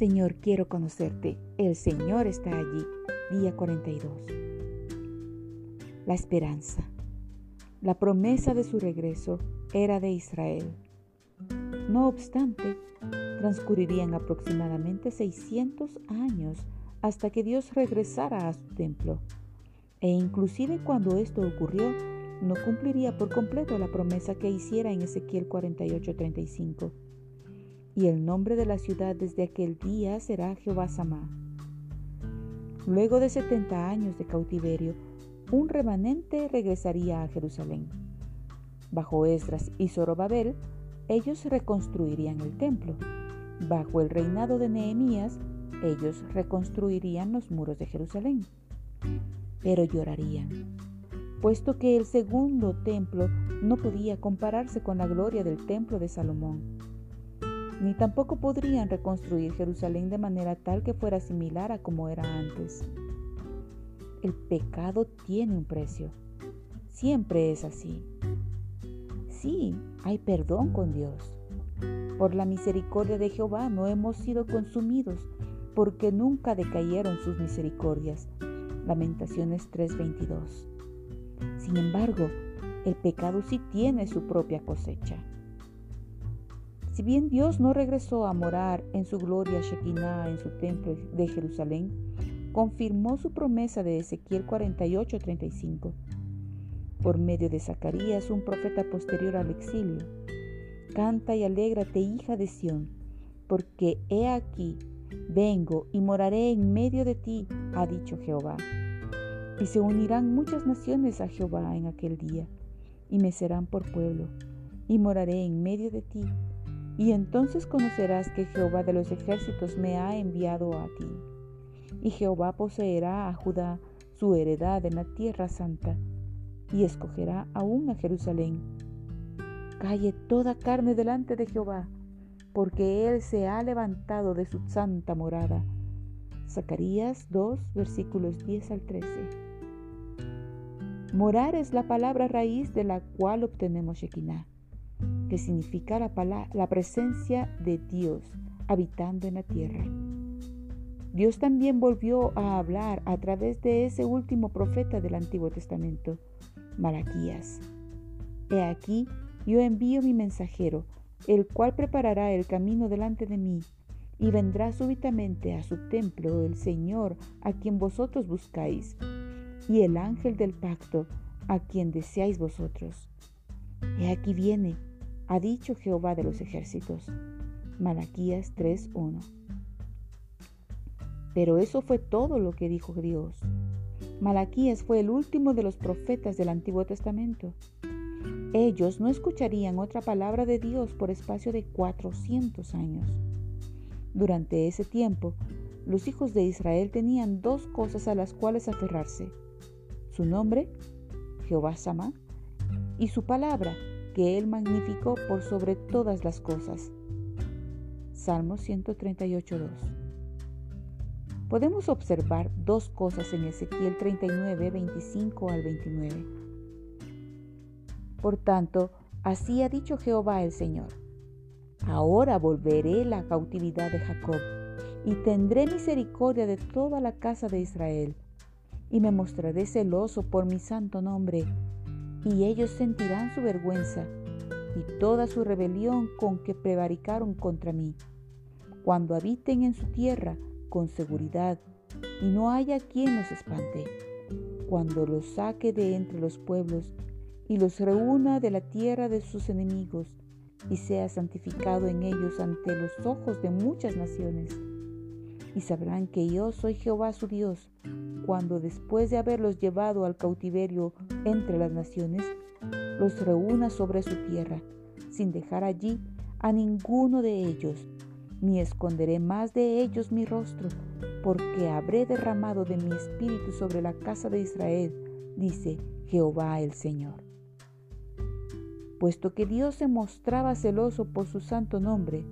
Señor, quiero conocerte. El Señor está allí. Día 42. La esperanza. La promesa de su regreso era de Israel. No obstante, transcurrirían aproximadamente 600 años hasta que Dios regresara a su templo. E inclusive cuando esto ocurrió, no cumpliría por completo la promesa que hiciera en Ezequiel 48:35. Y el nombre de la ciudad desde aquel día será Jehová Samá. Luego de 70 años de cautiverio, un remanente regresaría a Jerusalén. Bajo Esdras y Zorobabel, ellos reconstruirían el templo. Bajo el reinado de Nehemías, ellos reconstruirían los muros de Jerusalén. Pero llorarían, puesto que el segundo templo no podía compararse con la gloria del templo de Salomón. Ni tampoco podrían reconstruir Jerusalén de manera tal que fuera similar a como era antes. El pecado tiene un precio. Siempre es así. Sí, hay perdón con Dios. Por la misericordia de Jehová no hemos sido consumidos, porque nunca decayeron sus misericordias. Lamentaciones 3:22. Sin embargo, el pecado sí tiene su propia cosecha. Si bien Dios no regresó a morar en su gloria Shekinah en su templo de Jerusalén, confirmó su promesa de Ezequiel 48:35 por medio de Zacarías, un profeta posterior al exilio. Canta y alégrate, hija de Sión, porque he aquí, vengo y moraré en medio de ti, ha dicho Jehová. Y se unirán muchas naciones a Jehová en aquel día, y me serán por pueblo, y moraré en medio de ti. Y entonces conocerás que Jehová de los ejércitos me ha enviado a ti. Y Jehová poseerá a Judá su heredad en la tierra santa, y escogerá aún a Jerusalén. Calle toda carne delante de Jehová, porque Él se ha levantado de su santa morada. Zacarías 2, versículos 10 al 13. Morar es la palabra raíz de la cual obtenemos Shekinah, que significa la, la presencia de Dios habitando en la tierra. Dios también volvió a hablar a través de ese último profeta del Antiguo Testamento, Malaquías. He aquí, yo envío mi mensajero, el cual preparará el camino delante de mí, y vendrá súbitamente a su templo el Señor a quien vosotros buscáis, y el ángel del pacto a quien deseáis vosotros. He aquí viene, ha dicho Jehová de los ejércitos. Malaquías 3:1. Pero eso fue todo lo que dijo Dios. Malaquías fue el último de los profetas del Antiguo Testamento. Ellos no escucharían otra palabra de Dios por espacio de 400 años. Durante ese tiempo, los hijos de Israel tenían dos cosas a las cuales aferrarse. Su nombre, Jehová Sama, y su palabra, que él magnificó por sobre todas las cosas. Salmo 138.2 podemos observar dos cosas en Ezequiel 39, 25 al 29. Por tanto, así ha dicho Jehová el Señor. Ahora volveré la cautividad de Jacob y tendré misericordia de toda la casa de Israel y me mostraré celoso por mi santo nombre y ellos sentirán su vergüenza y toda su rebelión con que prevaricaron contra mí. Cuando habiten en su tierra, con seguridad y no haya quien los espante. Cuando los saque de entre los pueblos y los reúna de la tierra de sus enemigos y sea santificado en ellos ante los ojos de muchas naciones. Y sabrán que yo soy Jehová su Dios, cuando después de haberlos llevado al cautiverio entre las naciones, los reúna sobre su tierra, sin dejar allí a ninguno de ellos, ni esconderé más de ellos mi rostro, porque habré derramado de mi espíritu sobre la casa de Israel, dice Jehová el Señor. Puesto que Dios se mostraba celoso por su santo nombre,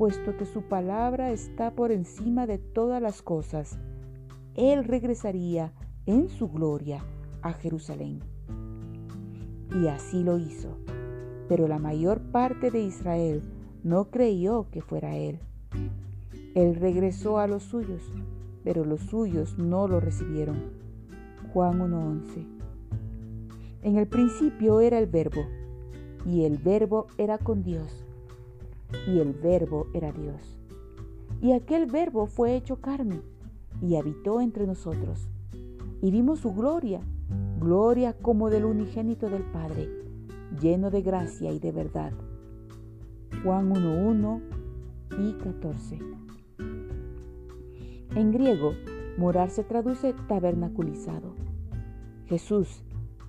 puesto que su palabra está por encima de todas las cosas, Él regresaría en su gloria a Jerusalén. Y así lo hizo. Pero la mayor parte de Israel no creyó que fuera él. Él regresó a los suyos, pero los suyos no lo recibieron. Juan 1.11. En el principio era el verbo, y el verbo era con Dios, y el verbo era Dios. Y aquel verbo fue hecho carne, y habitó entre nosotros. Y vimos su gloria, gloria como del unigénito del Padre, lleno de gracia y de verdad. Juan 1.1 y 14. En griego, morar se traduce tabernaculizado. Jesús,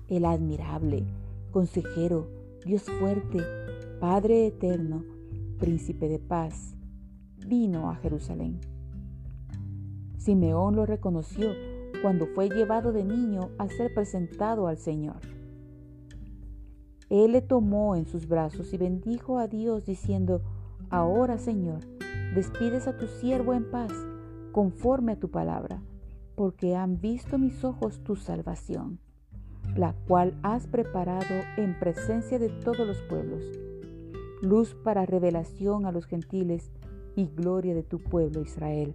el admirable, consejero, Dios fuerte, Padre eterno, príncipe de paz, vino a Jerusalén. Simeón lo reconoció cuando fue llevado de niño a ser presentado al Señor. Él le tomó en sus brazos y bendijo a Dios diciendo, Ahora Señor, despides a tu siervo en paz conforme a tu palabra, porque han visto mis ojos tu salvación, la cual has preparado en presencia de todos los pueblos, luz para revelación a los gentiles y gloria de tu pueblo Israel.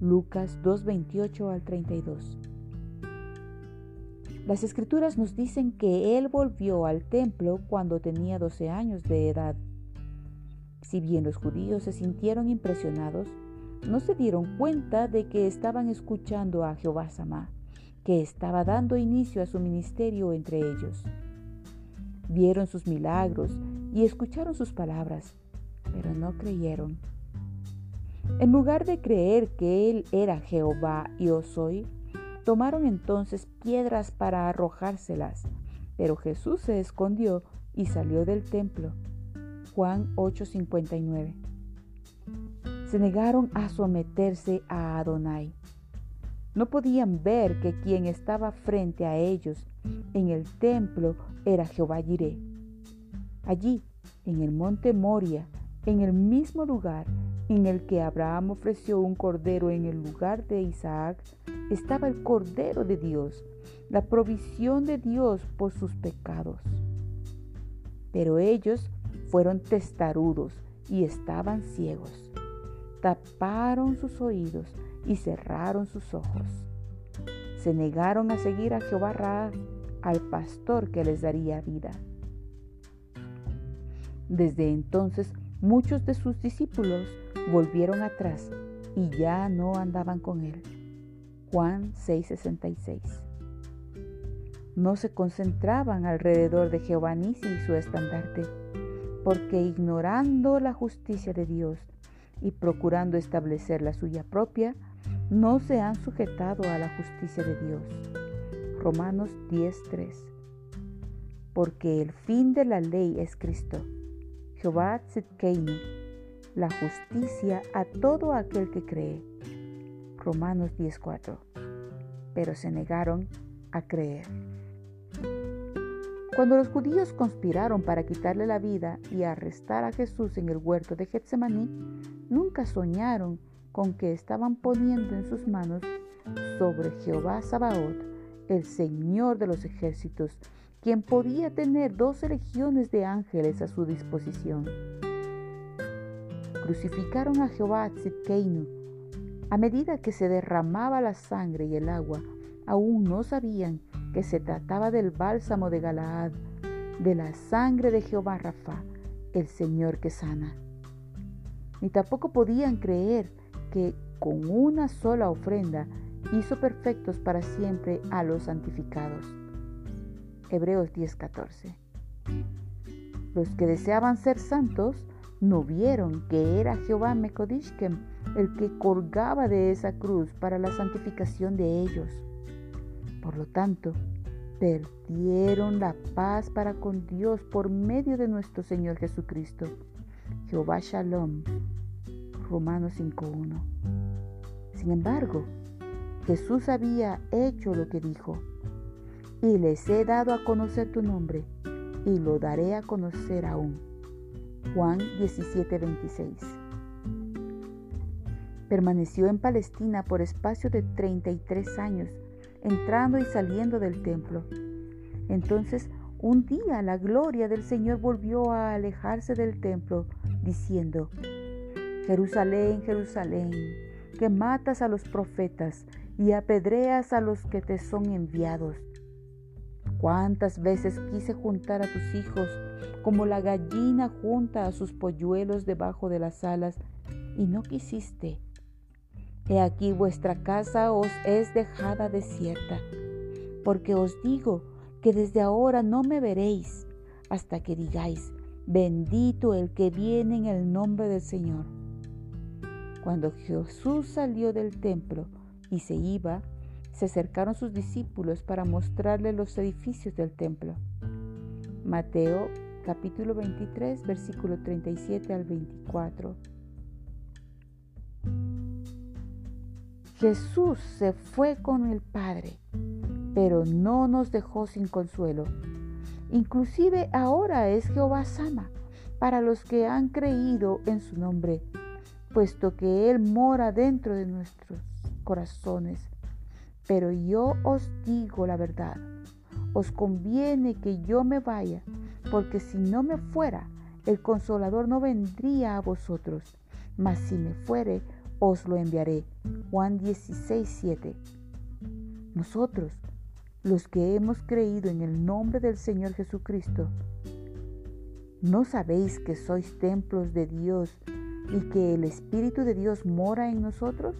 Lucas 2:28 al 32. Las escrituras nos dicen que él volvió al templo cuando tenía 12 años de edad. Si bien los judíos se sintieron impresionados, no se dieron cuenta de que estaban escuchando a Jehová Samá, que estaba dando inicio a su ministerio entre ellos. Vieron sus milagros y escucharon sus palabras, pero no creyeron. En lugar de creer que Él era Jehová y soy, tomaron entonces piedras para arrojárselas, pero Jesús se escondió y salió del templo. Juan 8:59 se negaron a someterse a Adonai. No podían ver que quien estaba frente a ellos en el templo era Jehová Jireh. Allí, en el monte Moria, en el mismo lugar en el que Abraham ofreció un cordero en el lugar de Isaac, estaba el cordero de Dios, la provisión de Dios por sus pecados. Pero ellos fueron testarudos y estaban ciegos taparon sus oídos y cerraron sus ojos. Se negaron a seguir a Jehová Ra, al pastor que les daría vida. Desde entonces muchos de sus discípulos volvieron atrás y ya no andaban con él. Juan 6:66. No se concentraban alrededor de Jehová Nisi y su estandarte, porque ignorando la justicia de Dios, y procurando establecer la suya propia, no se han sujetado a la justicia de Dios. Romanos 10:3. Porque el fin de la ley es Cristo. Jehová Tzidkeinu, la justicia a todo aquel que cree. Romanos 10:4. Pero se negaron a creer. Cuando los judíos conspiraron para quitarle la vida y arrestar a Jesús en el huerto de Getsemaní, nunca soñaron con que estaban poniendo en sus manos sobre Jehová Sabaoth, el Señor de los ejércitos, quien podía tener doce legiones de ángeles a su disposición. Crucificaron a Jehová Tzidkeinu. A medida que se derramaba la sangre y el agua, aún no sabían que se trataba del bálsamo de Galaad, de la sangre de Jehová Rafa, el Señor que sana. Ni tampoco podían creer que con una sola ofrenda hizo perfectos para siempre a los santificados. Hebreos 10:14. Los que deseaban ser santos no vieron que era Jehová Mekodishkem el que colgaba de esa cruz para la santificación de ellos. Por lo tanto, perdieron la paz para con Dios por medio de nuestro Señor Jesucristo. Jehová Shalom. Romanos 5.1. Sin embargo, Jesús había hecho lo que dijo. Y les he dado a conocer tu nombre, y lo daré a conocer aún. Juan 17:26. Permaneció en Palestina por espacio de 33 años entrando y saliendo del templo. Entonces, un día la gloria del Señor volvió a alejarse del templo, diciendo, Jerusalén, Jerusalén, que matas a los profetas y apedreas a los que te son enviados. Cuántas veces quise juntar a tus hijos como la gallina junta a sus polluelos debajo de las alas, y no quisiste. He aquí vuestra casa os es dejada desierta, porque os digo que desde ahora no me veréis hasta que digáis, bendito el que viene en el nombre del Señor. Cuando Jesús salió del templo y se iba, se acercaron sus discípulos para mostrarle los edificios del templo. Mateo capítulo 23, versículo 37 al 24. Jesús se fue con el Padre, pero no nos dejó sin consuelo. Inclusive ahora es Jehová Sama para los que han creído en su nombre, puesto que Él mora dentro de nuestros corazones. Pero yo os digo la verdad, os conviene que yo me vaya, porque si no me fuera, el consolador no vendría a vosotros, mas si me fuere, os lo enviaré. Juan 16, 7. Nosotros, los que hemos creído en el nombre del Señor Jesucristo, ¿no sabéis que sois templos de Dios y que el Espíritu de Dios mora en nosotros?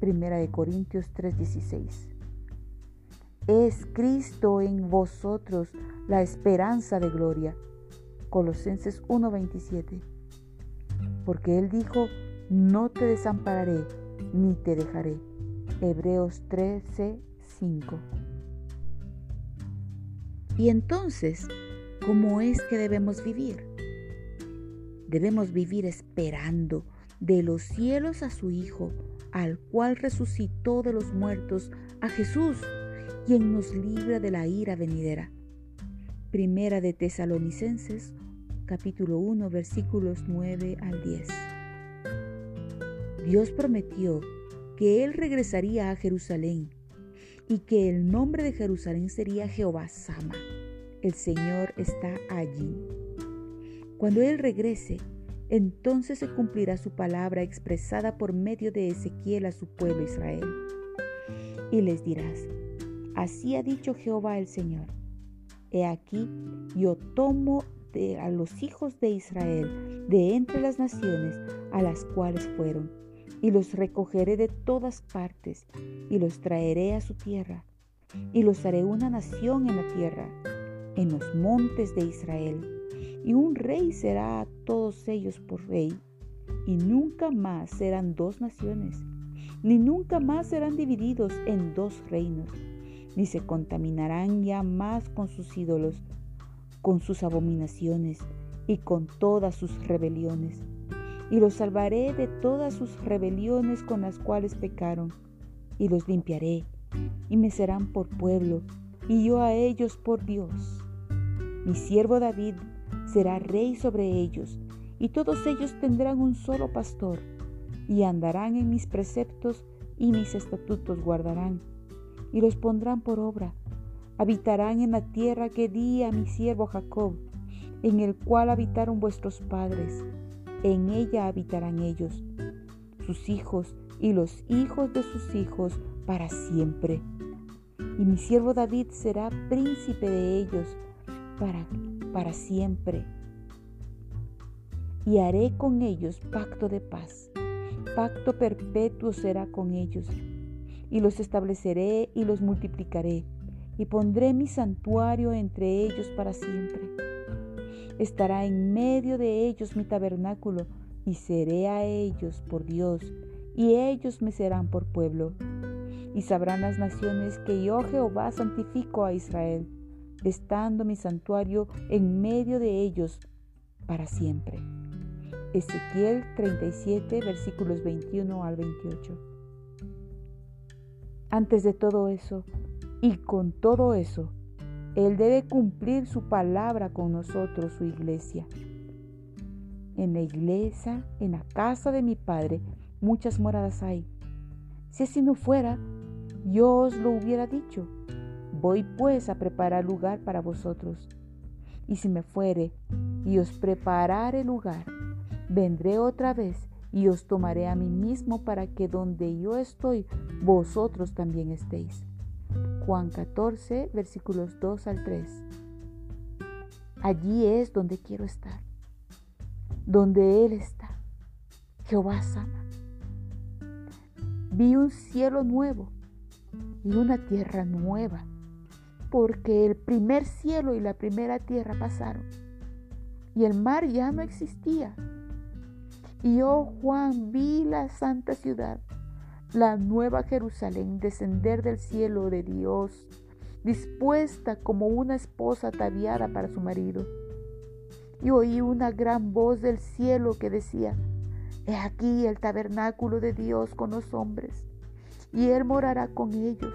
Primera de Corintios 3:16. Es Cristo en vosotros la esperanza de gloria. Colosenses 1:27. Porque Él dijo, no te desampararé ni te dejaré. Hebreos 13:5. Y entonces, ¿cómo es que debemos vivir? Debemos vivir esperando de los cielos a su Hijo, al cual resucitó de los muertos, a Jesús, quien nos libra de la ira venidera. Primera de Tesalonicenses, capítulo 1, versículos 9 al 10. Dios prometió que Él regresaría a Jerusalén y que el nombre de Jerusalén sería Jehová Sama. El Señor está allí. Cuando Él regrese, entonces se cumplirá su palabra expresada por medio de Ezequiel a su pueblo Israel. Y les dirás, así ha dicho Jehová el Señor. He aquí, yo tomo a los hijos de Israel de entre las naciones a las cuales fueron y los recogeré de todas partes y los traeré a su tierra y los haré una nación en la tierra, en los montes de Israel. Y un rey será a todos ellos por rey, y nunca más serán dos naciones, ni nunca más serán divididos en dos reinos, ni se contaminarán ya más con sus ídolos, con sus abominaciones y con todas sus rebeliones y los salvaré de todas sus rebeliones con las cuales pecaron, y los limpiaré, y me serán por pueblo, y yo a ellos por Dios. Mi siervo David será rey sobre ellos, y todos ellos tendrán un solo pastor, y andarán en mis preceptos y mis estatutos guardarán, y los pondrán por obra. Habitarán en la tierra que di a mi siervo Jacob, en el cual habitaron vuestros padres en ella habitarán ellos, sus hijos y los hijos de sus hijos para siempre. Y mi siervo David será príncipe de ellos para, para siempre. Y haré con ellos pacto de paz. Pacto perpetuo será con ellos. Y los estableceré y los multiplicaré. Y pondré mi santuario entre ellos para siempre Estará en medio de ellos mi tabernáculo, y seré a ellos por Dios, y ellos me serán por pueblo. Y sabrán las naciones que yo Jehová santifico a Israel, estando mi santuario en medio de ellos para siempre. Ezequiel 37, versículos 21 al 28. Antes de todo eso, y con todo eso, él debe cumplir su palabra con nosotros, su iglesia. En la iglesia, en la casa de mi Padre, muchas moradas hay. Si así no fuera, yo os lo hubiera dicho. Voy pues a preparar lugar para vosotros. Y si me fuere y os preparare lugar, vendré otra vez y os tomaré a mí mismo para que donde yo estoy, vosotros también estéis. Juan 14, versículos 2 al 3. Allí es donde quiero estar, donde Él está. Jehová sana. Vi un cielo nuevo y una tierra nueva, porque el primer cielo y la primera tierra pasaron, y el mar ya no existía. Y yo, Juan, vi la santa ciudad, la nueva Jerusalén, descender del cielo de Dios, dispuesta como una esposa ataviada para su marido. Y oí una gran voz del cielo que decía, He aquí el tabernáculo de Dios con los hombres, y Él morará con ellos,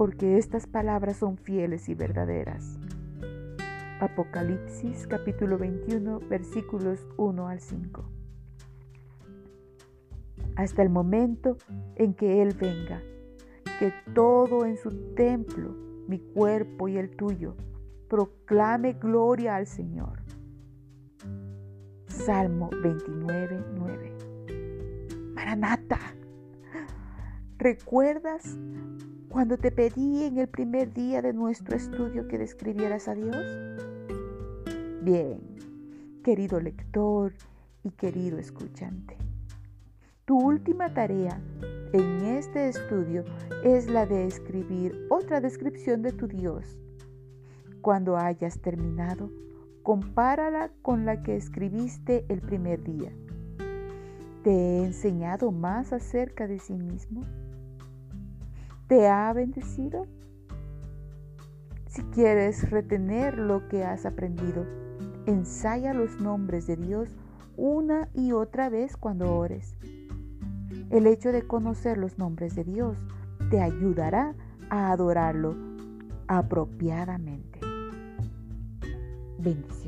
porque estas palabras son fieles y verdaderas. Apocalipsis capítulo 21 versículos 1 al 5. Hasta el momento en que Él venga, que todo en su templo, mi cuerpo y el tuyo, proclame gloria al Señor. Salmo 29, 9. Maranata, ¿recuerdas cuando te pedí en el primer día de nuestro estudio que describieras a Dios? Bien, querido lector y querido escuchante, tu última tarea en este estudio es la de escribir otra descripción de tu Dios. Cuando hayas terminado, compárala con la que escribiste el primer día. ¿Te he enseñado más acerca de sí mismo? ¿Te ha bendecido? Si quieres retener lo que has aprendido, Ensaya los nombres de Dios una y otra vez cuando ores. El hecho de conocer los nombres de Dios te ayudará a adorarlo apropiadamente. Bendiciones.